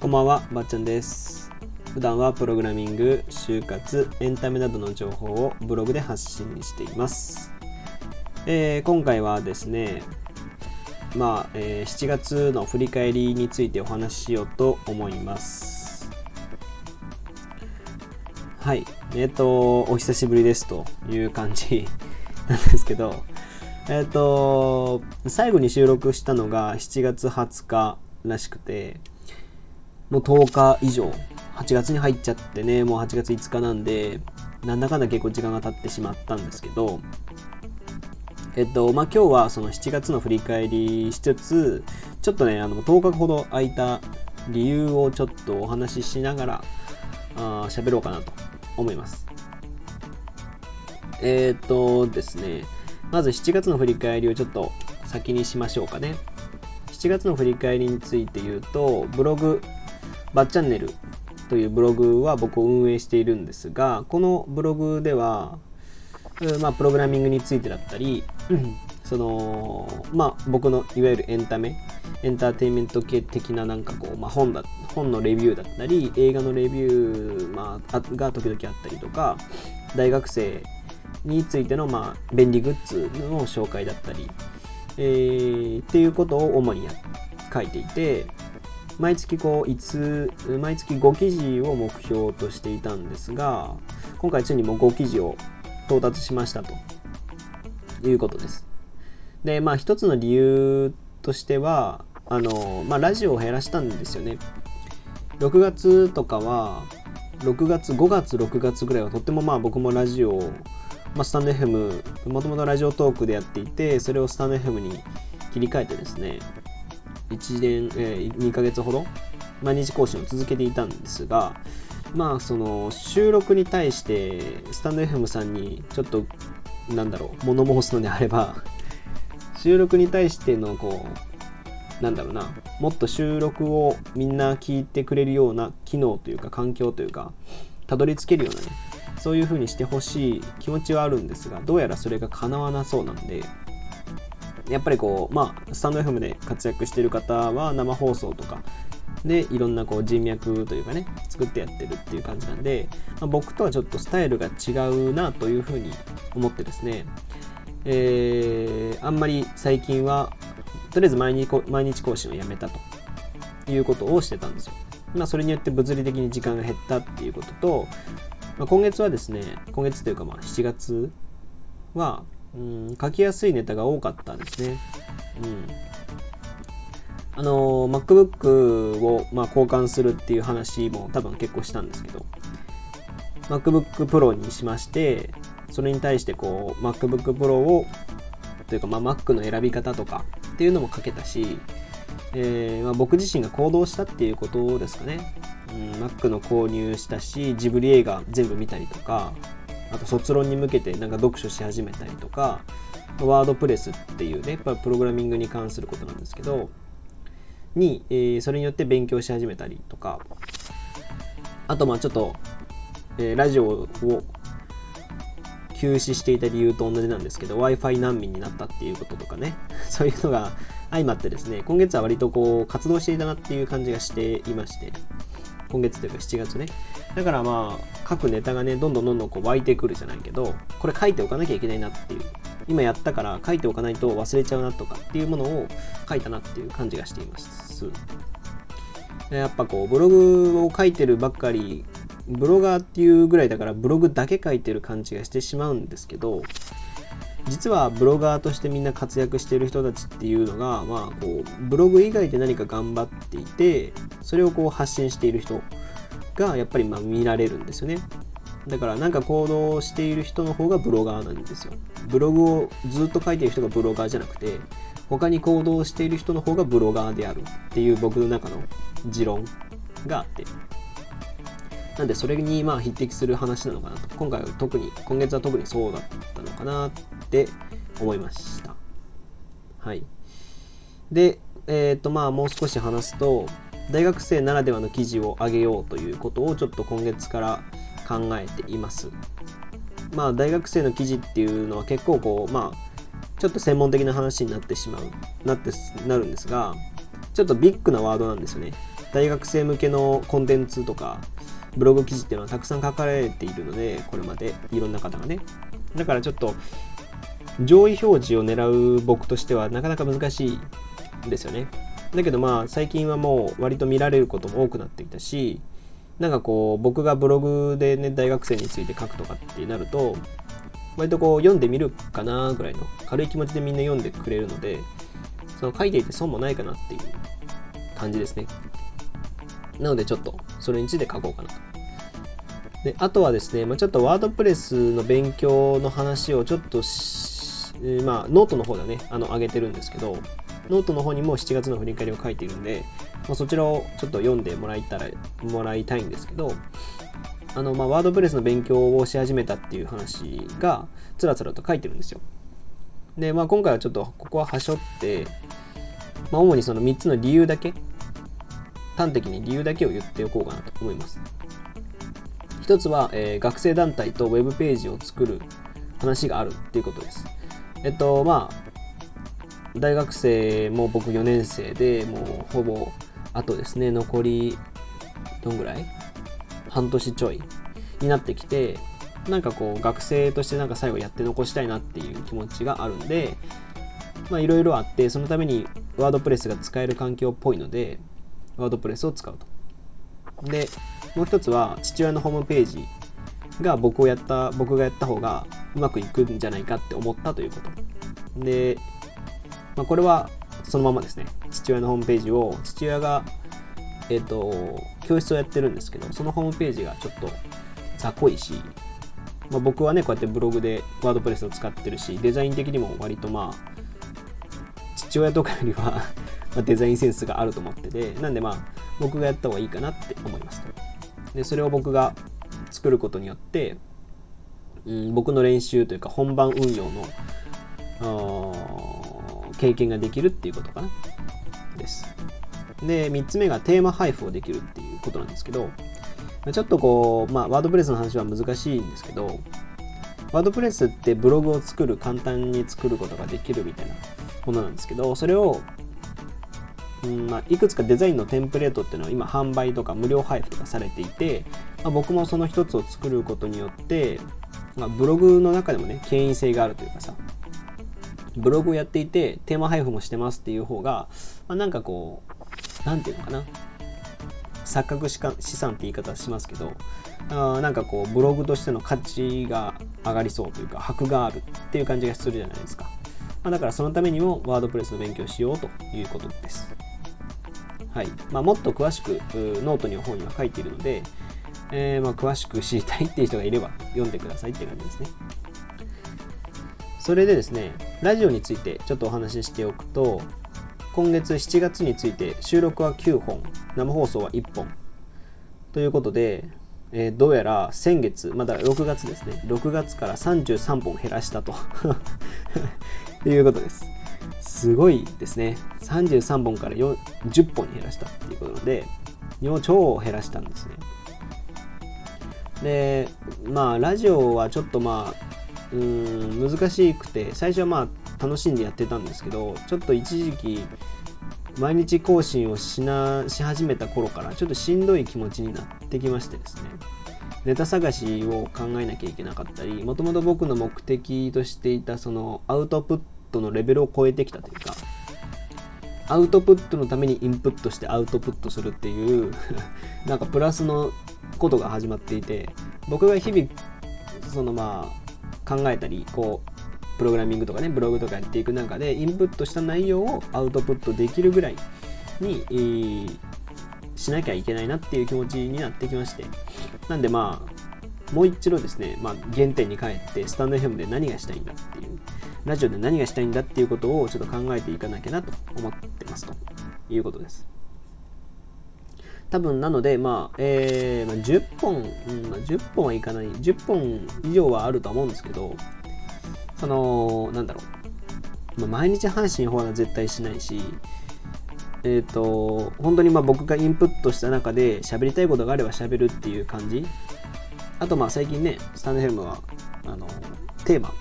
こんばんは、ばっちゃんです。普段はプログラミング、就活、エンタメなどの情報をブログで発信しています。えー今回はですね、まあ、えー7月の振り返りについてお話ししようと思います。はい、えっ、と、お久しぶりですという感じなんですけど、えっ、と、最後に収録したのが7月20日らしくて、もう10日以上、8月に入っちゃってね、もう8月5日なんで、なんだかんだ結構時間が経ってしまったんですけど、えっと、まあ、今日はその7月の振り返りしつつ、ちょっとね、あの、10日ほど空いた理由をちょっとお話ししながら、あ喋ろうかなと思います。えっとですね、まず7月の振り返りをちょっと先にしましょうかね。7月の振り返りについて言うと、ブログ、バッチャンネルというブログは僕を運営しているんですが、このブログでは、まあ、プログラミングについてだったり、その、まあ、僕のいわゆるエンタメ、エンターテインメント系的ななんかこう、まあ、本だ、本のレビューだったり、映画のレビュー、ま、あが時々あったりとか、大学生についての、まあ、便利グッズの紹介だったり、えーっていうことを主に書いていて、毎月こういつ毎月5記事を目標としていたんですが今回ついにもう5記事を到達しましたと。いうことです。でまあ一つの理由としてはあの、まあ、ラジオを減らしたんですよね。6月とかは6月5月6月ぐらいはとってもまあ僕もラジオを、まあ、スタンド FM もともとラジオトークでやっていてそれをスタンド FM に切り替えてですね1年、えー2ヶ月ほど毎日更新を続けていたんですがまあその収録に対してスタンド FM さんにちょっとなんだろう物申すのであれば収録に対してのこうなんだろうなもっと収録をみんな聞いてくれるような機能というか環境というかたどり着けるようなねそういう風にしてほしい気持ちはあるんですがどうやらそれが叶わなそうなんでやっぱりこうまあスタンド FM で活躍してる方は生放送とかでいろんなこう人脈というかね作ってやってるっていう感じなんで、まあ僕とはちょっとスタイルが違うなというふうに思ってですねえーあんまり最近はとりあえず毎日毎日更新をやめたということをしてたんですよ。まあ、それによって物理的に時間が減ったっていうことと、まあ、今月はですね今月というかまあ7月は、うん、書きやすいネタが多かったですね。うんあの MacBook を、まあ、交換するっていう話も多分結構したんですけど MacBook Pro にしましてそれに対してこう MacBook Pro をというか、まあ、Mac の選び方とかっていうのも書けたし、えーまあ、僕自身が行動したっていうことですかね、うん、Mac の購入したしジブリ映画全部見たりとかあと卒論に向けてなんか読書し始めたりとかワードプレスっていうねやっぱプログラミングに関することなんですけどに、えーそれによって勉強し始めたりとかあとまあちょっと、えーラジオを休止していた理由と同じなんですけど w i f i 難民になったっていうこととかね そういうのが相まってですね今月は割とこう活動していたなっていう感じがしていまして。今月というか7月ね。だからまあ書くネタがねどんどんどんどんこう湧いてくるじゃないけどこれ書いておかなきゃいけないなっていう。今やったから書いておかないと忘れちゃうなとかっていうものを書いたなっていう感じがしています。やっぱこうブログを書いてるばっかりブロガーっていうぐらいだからブログだけ書いてる感じがしてしまうんですけど実はブロガーとしてみんな活躍してる人たちっていうのが、まあ、こうブログ以外で何か頑張っていてそれをこう発信している人がやっぱりま見られるんですよね。だからなんか行動している人の方がブロガーなんですよ。ブログをずっと書いてる人がブロガーじゃなくて他に行動している人の方がブロガーであるっていう僕の中の持論があって。なんでそれにまあ匹敵する話なのかなと。今回は特に今月は特にそうだったのかなって思いました。はい。でえっ、とまあもう少し話すと大学生ならではの記事を上げようということをちょっと今月から考えています。まあ大学生の記事っていうのは結構こうまあちょっと専門的な話になってしまうなってなるんですがちょっとビッグなワードなんですよね。大学生向けのコンテンツとかブログ記事っていうのはたくさん書かれているのでこれまでいろんな方がね。だからちょっと上位表示を狙う僕としてはなかなか難しいですよね。だけどまあ最近はもう割と見られることも多くなってきたしなんかこう僕がブログでね大学生について書くとかってなると割とこう読んでみるかなぐらいの軽い気持ちでみんな読んでくれるのでその書いていて損もないかなっていう感じですね。なのでちょっとそれについて書こうかなとであとはですね、まあ、ちょっと WordPress の勉強の話をちょっとまあ、ノートの方でね、あの、上げてるんですけど、ノートの方にも7月の振り返りを書いているんで、まあ、そちらをちょっと読んでもらいたら、もらいたいんですけど、あの、まあ、ワードプレスの勉強をし始めたっていう話が、つらつらと書いてるんですよ。で、まあ、今回はちょっと、ここははしょって、まあ、主にその3つの理由だけ、端的に理由だけを言っておこうかなと思います。一つは、えー、学生団体とウェブページを作る話があるっていうことです。えっと、まあ、大学生も僕4年生でもうほぼあとですね残りどんぐらい？半年ちょいになってきてなんかこう学生としてなんか最後やって残したいなっていう気持ちがあるんでまあいろいろあってそのためにワードプレスが使える環境っぽいのでワードプレスを使うと。でもう一つは父親のホームページが僕をやった僕がやった方がうまくいくんじゃないかって思ったということ。でまあ、これはそのままですね。父親のホームページを父親がえっ、ー、と教室をやってるんですけどそのホームページがちょっと雑魚いし、まあ、僕はねこうやってブログでワードプレスを使ってるしデザイン的にも割とまあ父親とかよりはまデザインセンスがあると思っててなんでまあ僕がやった方がいいかなって思いますとでそれを僕が作ることによって、うん、僕の練習というか本番運用の経験ができるっていうことかな。です。で3つ目がテーマ配布をできるっていうことなんですけどちょっとこうまあワードプレスの話は難しいんですけどワードプレスってブログを作る簡単に作ることができるみたいなものなんですけどそれをうんまあ、いくつかデザインのテンプレートっていうのは今販売とか無料配布とかされていて、まあ、僕もその一つを作ることによって、まあ、ブログの中でもね権威性があるというかさブログをやっていてテーマ配布もしてますっていう方が、まあ、なんかこう何て言うのかな錯覚資産って言い方しますけどあなんかこうブログとしての価値が上がりそうというか箔があるっていう感じがするじゃないですか、まあ、だからそのためにもワードプレスの勉強しようということです。はいまあ、もっと詳しくノートに本には書いているので、えー、まあ詳しく知りたいっていう人がいれば読んでくださいっていう感じですねそれでですね、ラジオについてちょっとお話ししておくと、今月7月について収録は9本、生放送は1本。ということで、えー、どうやら先月、まだ6月ですね、6月から33本減らしたと いうことです。すごいですね。33本から10本に減らしたっていうことで、超減らしたんですね。で、まあ、ラジオはちょっとまあ、うん難しくて最初はまあ楽しんでやってたんですけどちょっと一時期毎日更新をしなし始めた頃からちょっとしんどい気持ちになってきましてですねネタ探しを考えなきゃいけなかったりもともと僕の目的としていたそのアウトプットのレベルを超えてきたというかアウトプットのためにインプットしてアウトプットするっていう なんかプラスのことが始まっていて僕が日々そのまあ考えたりこうプログラミングとかねブログとかやっていく中でインプットした内容をアウトプットできるぐらいに、しなきゃいけないなっていう気持ちになってきまして。なんでまあもう一度ですね、まあ、原点に帰ってスタンド FM で何がしたいんだっていうラジオで何がしたいんだっていうことをちょっと考えていかなきゃなと思ってますということです多分なので、まあ、えー、まあ、10本、うん、まあ、10本はいかない、10本以上はあると思うんですけど、その、なんだろう、まあ、毎日配信は絶対しないし、えっ、ー、と、本当にまあ僕がインプットした中で喋りたいことがあれば喋るっていう感じ。あとまあ最近ね、スタンドヘルムは、あの、テーマ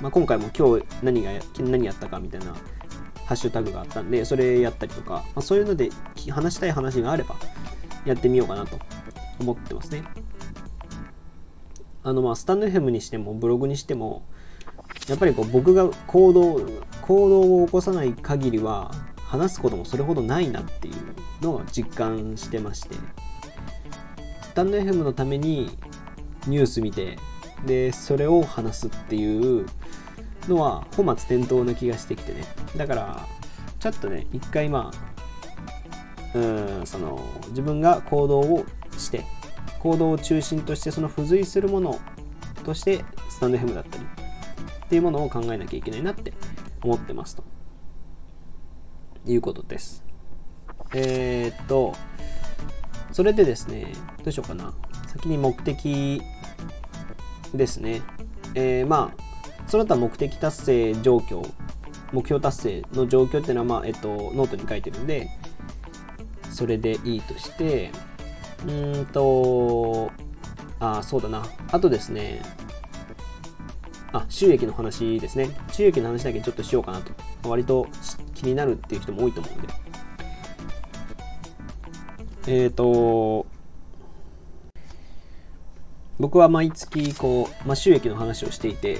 まあ、今回も今日何が何やったかみたいなハッシュタグがあったんで、それやったりとか、まあ、そういうので話したい話があればやってみようかなと思ってますね。あのまあスタンド FM にしてもブログにしてもやっぱりこう僕が行動行動を起こさない限りは話すこともそれほどないなっていうのを実感してましてスタンド FM のためにニュース見てでそれを話すっていうのは本末転倒な気がしてきてねだからちょっとね一回まあうんその自分が行動をして行動を中心としてその付随するものとしてスタンド FM だったりっていうものを考えなきゃいけないなって思ってますということです。えー、っと、それでですね、どうしようかな。先に目的ですね。えー、まあ、その他目的達成状況、目標達成の状況っていうのは、まあ、えっと、ノートに書いてるんで、それでいいとして、うんと、あ、そうだな。あとですね、あ、収益の話ですね。収益の話だけちょっとしようかなと。割と気になるっていう人も多いと思うんで。えっ、ー、と、僕は毎月こう、まあ、収益の話をしていて、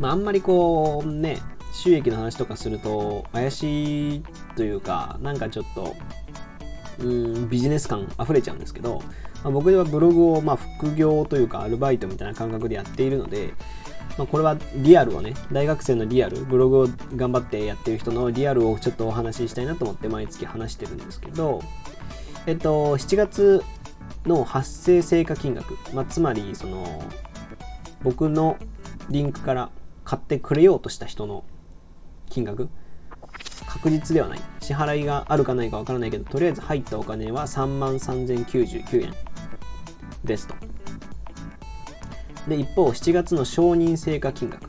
まあ、あんまりこうね、収益の話とかすると怪しいというか、なんかちょっと、うん、ビジネス感溢れちゃうんですけど、まあ、僕ではブログをまあ副業というかアルバイトみたいな感覚でやっているので、まあ、これはリアルをね、大学生のリアル、ブログを頑張ってやってる人のリアルをちょっとお話ししたいなと思って毎月話してるんですけど、えっと、7月の発生成果金額、まあ、つまり、その、僕のリンクから買ってくれようとした人の金額、確実ではない。支払いがあるかないかわからないけど、とりあえず入ったお金は3万3099円ですと。で一方7月の承認成果金額。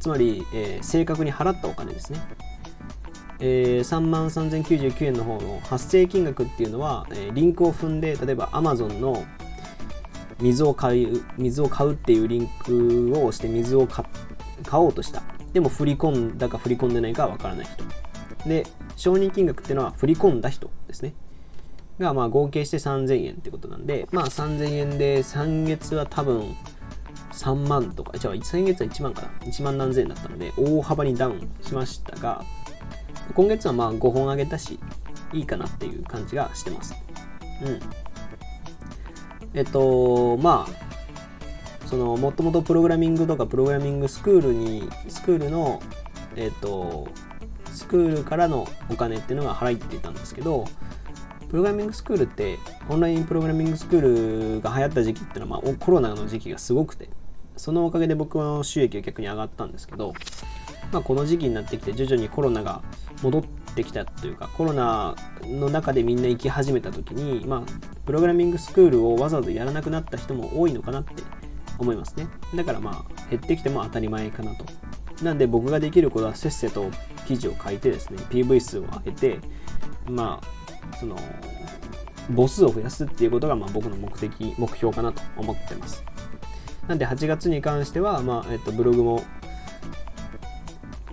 つまり、えー、正確に払ったお金ですね、えー、3万3099円の方の発生金額っていうのは、えー、リンクを踏んで例えば Amazon の水を買う水を買うっていうリンクを押して水を買おうとした。でも振り込んだか振り込んでないかわからない人。で承認金額っていうのは振り込んだ人ですね。がまあ合計して3000円ってことなんでまあ3000円で3月は多分3万とか、じゃあ先月は1万かな。1万何千円だったので、大幅にダウンしましたが、今月はまあ5本上げたし、いいかなっていう感じがしてます。うん。えっと、まあ、その、もともとプログラミングとかプログラミングスクールに、スクールの、えっと、スクールからのお金っていうのが払っていたんですけど、プログラミングスクールって、オンラインプログラミングスクールが流行った時期っていうのは、まあ、コロナの時期がすごくて、そのおかげで僕の収益は逆に上がったんですけど、まあ、この時期になってきて徐々にコロナが戻ってきたというかコロナの中でみんな行き始めた時に、まあ、プログラミングスクールをわざわざやらなくなった人も多いのかなって思いますね。だからまあ減ってきても当たり前かなと。なんで僕ができることはせっせと記事を書いてですね PV 数を上げてまあその母数を増やすっていうことがまあ僕の目的目標かなと思ってます。なんで8月に関しては、まあえっと、ブログも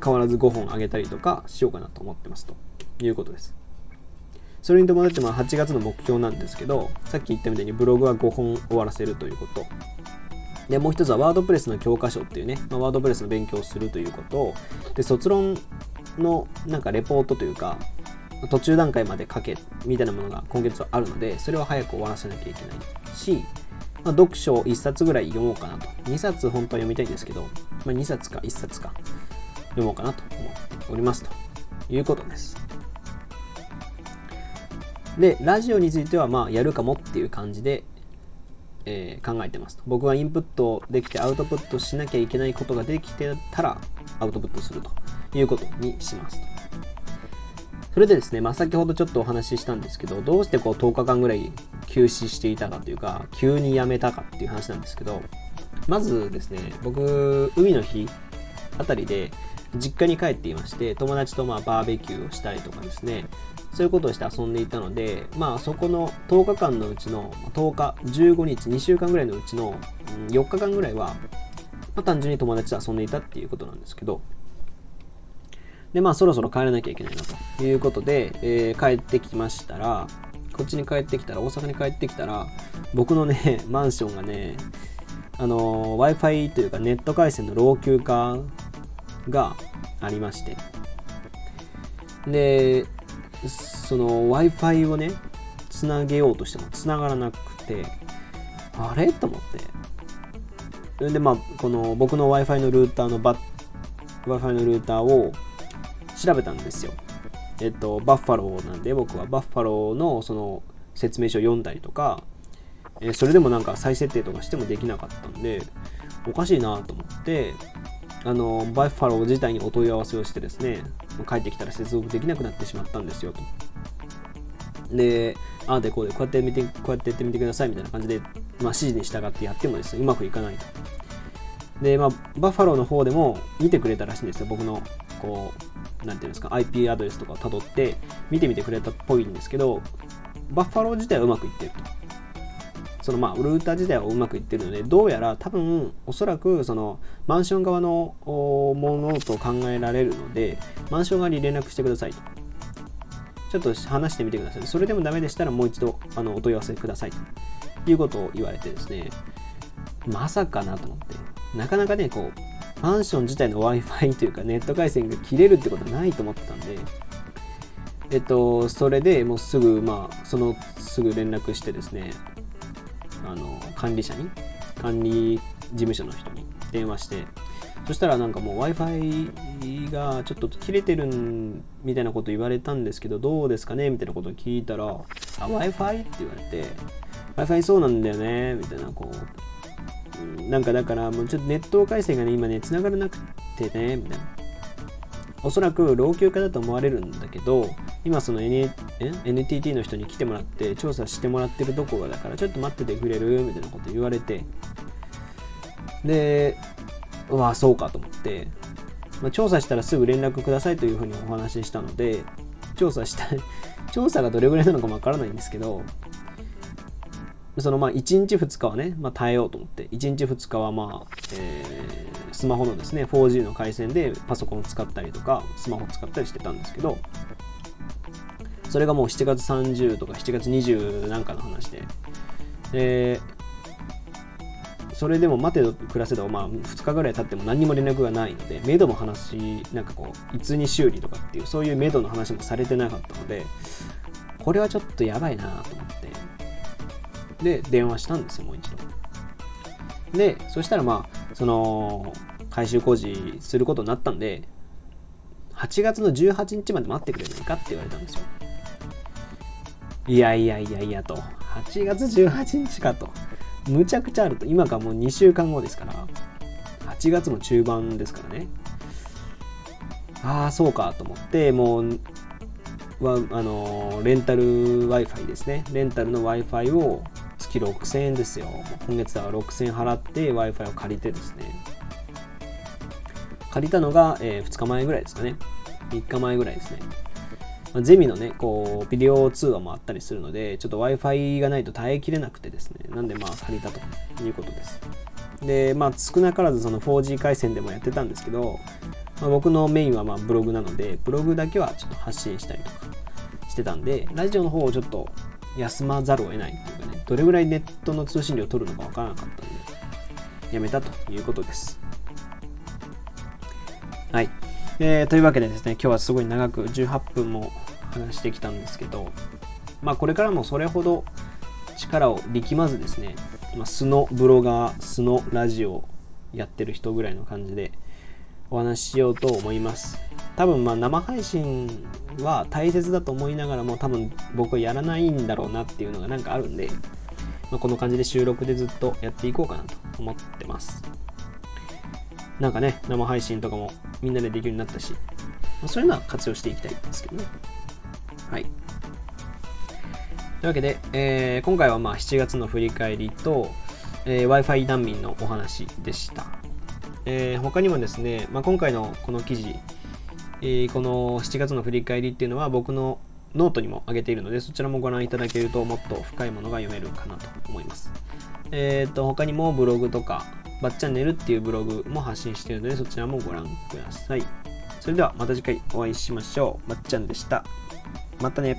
変わらず5本上げたりとかしようかなと思ってますということです。それに伴ってまあ8月の目標なんですけど、さっき言ったみたいにブログは5本終わらせるということ。で、もう一つはワードプレスの教科書っていうね、まあ、ワードプレスの勉強をするということ。で、卒論のなんかレポートというか、途中段階まで書けみたいなものが今月はあるので、それを早く終わらせなきゃいけないし、まあ、読書を1冊ぐらい読もうかなと。2冊本当は読みたいんですけど、まあ、2冊か1冊か読もうかなと思っておりますということです。で、ラジオについてはまあやるかもっていう感じで、えー、考えてますと。僕がインプットできてアウトプットしなきゃいけないことができてたらアウトプットするということにしますと。それでですね、まあ、先ほどちょっとお話ししたんですけど、どうしてこう10日間ぐらい休止していたかというか、急に辞めたかっていう話なんですけど、まずですね、僕、海の日あたりで実家に帰っていまして、友達とまあバーベキューをしたりとかですね、そういうことをして遊んでいたので、まあそこの10日間のうちの10日、15日、2週間ぐらいのうちの4日間ぐらいは、まあ、単純に友達と遊んでいたっていうことなんですけど、で、まあそろそろ帰らなきゃいけないなということで、えー、帰ってきましたら、こっちに帰ってきたら、大阪に帰ってきたら、僕のね、マンションがね、あの Wi-Fi というかネット回線の老朽化がありまして、で、その Wi-Fi をね、つなげようとしてもつながらなくて、あれ？と思って。で、まあ、この僕の Wi-Fi のルーターのバ Wi-Fi のルーターを調べたんですよ。えっと、バッファローなんで僕はバッファローのその説明書を読んだりとか、えそれでもなんか再設定とかしてもできなかったんで、おかしいなと思って、あの、バッファロー自体にお問い合わせをしてですね、帰ってきたら接続できなくなってしまったんですよと。で、ああでこうでこうやって見て、こうやってやってみてくださいみたいな感じで、まあ、指示に従ってやってもですね、うまくいかないと。で、まあ、バッファローの方でも見てくれたらしいんですよ、僕の、こう、なんていうんですか、IP アドレスとかをたどって、見てみてくれたっぽいんですけど、バッファロー自体はうまくいってると。そのまあ、ルーター自体はうまくいってるので、どうやら多分、おそらく、その、マンション側のものと考えられるので、マンション側に連絡してくださいと。ちょっと話してみてください。それでもダメでしたらもう一度あのお問い合わせくださいということを言われてですね、まさかなと思って、なかなかね、こう、マンション自体の Wi-Fi というかネット回線が切れるってことはないと思ってたんで、えっと、それでもうすぐ、まあ、そのすぐ連絡してですね、あの、管理者に、管理事務所の人に電話して、そしたらなんかもう Wi-Fi がちょっと切れてるみたいなこと言われたんですけど、どうですかね？みたいなことを聞いたら、Wi-Fi? って言われて、Wi-Fi そうなんだよね？みたいな、こう、なんかだからもうちょっとネット回線がね、今ね、繋がらなくてね、みたいな。おそらく老朽化だと思われるんだけど、今その N NTT の人に来てもらって調査してもらってるところだからちょっと待っててくれる？みたいなこと言われて、で、うわそうかと思って、まあ、調査したらすぐ連絡くださいというふうにお話ししたので調査した 調査がどれぐらいなのかもわからないんですけどそのまあ1日2日はね、まあ、耐えようと思って1日2日はまあ、えー、スマホのですね 4G の回線でパソコンを使ったりとかスマホを使ったりしてたんですけどそれがもう7月30とか7月20なんかの話で、でそれでも待てど暮らせど、まあ、2日ぐらい経っても何にも連絡がないので、メドも話、なんかこう、いつに修理とかっていう、そういうメドの話もされてなかったので、これはちょっとやばいなと思って、で、電話したんですよ、もう一度。で、そしたらまあ、その、改修工事することになったんで、8月の18日まで待ってくれないかって言われたんですよ。いやいやいやいやと、8月18日かと。むちゃくちゃあると今かもう2週間後ですから8月も中盤ですからねああそうかと思ってもうはあのレンタル Wi-Fi ですねレンタルの Wi-Fi を月6000円ですよ。今月だから6000円払って Wi-Fi を借りてですね。借りたのが、えー、2日前ぐらいですかね。3日前ぐらいですね。まあ、ゼミのね、こう、ビデオ通話もあったりするので、ちょっと Wi-Fi がないと耐えきれなくてですね、なんでまあ借りたということです。で、まあ少なからずその 4G 回線でもやってたんですけど、まあ、僕のメインはまブログなので、ブログだけはちょっと発信したりとかしてたんで、ラジオの方をちょっと休まざるを得ないっていうかね、どれぐらいネットの通信量を取るのかわからなかったので、やめたということです。はい。えー、というわけでですね、今日はすごい長く18分も話してきたんですけど、まあこれからもそれほど力を力まずですね、まあ、素のブロガー、素のラジオやってる人ぐらいの感じでお話ししようと思います。多分まあ生配信は大切だと思いながらも多分僕はやらないんだろうなっていうのがなんかあるんで、まあ、この感じで収録でずっとやっていこうかなと思ってます。なんかね、生配信とかもみんなでできるようになったし、まあ、そういうのは活用していきたいんですけどね。はい。というわけで、えー、今回はまあ7月の振り返りと、えー、Wi-Fi 難民のお話でした。えー、他にもですね、まあ、今回のこの記事、えー、この7月の振り返りっていうのは僕のノートにも上げているので、そちらもご覧いただけるともっと深いものが読めるかなと思います。えっ、ー、と、他にもブログとか、バッチャンネルっていうブログも発信しているのでそちらもご覧ください。それではまた次回お会いしましょう。まっちゃんでした。またね。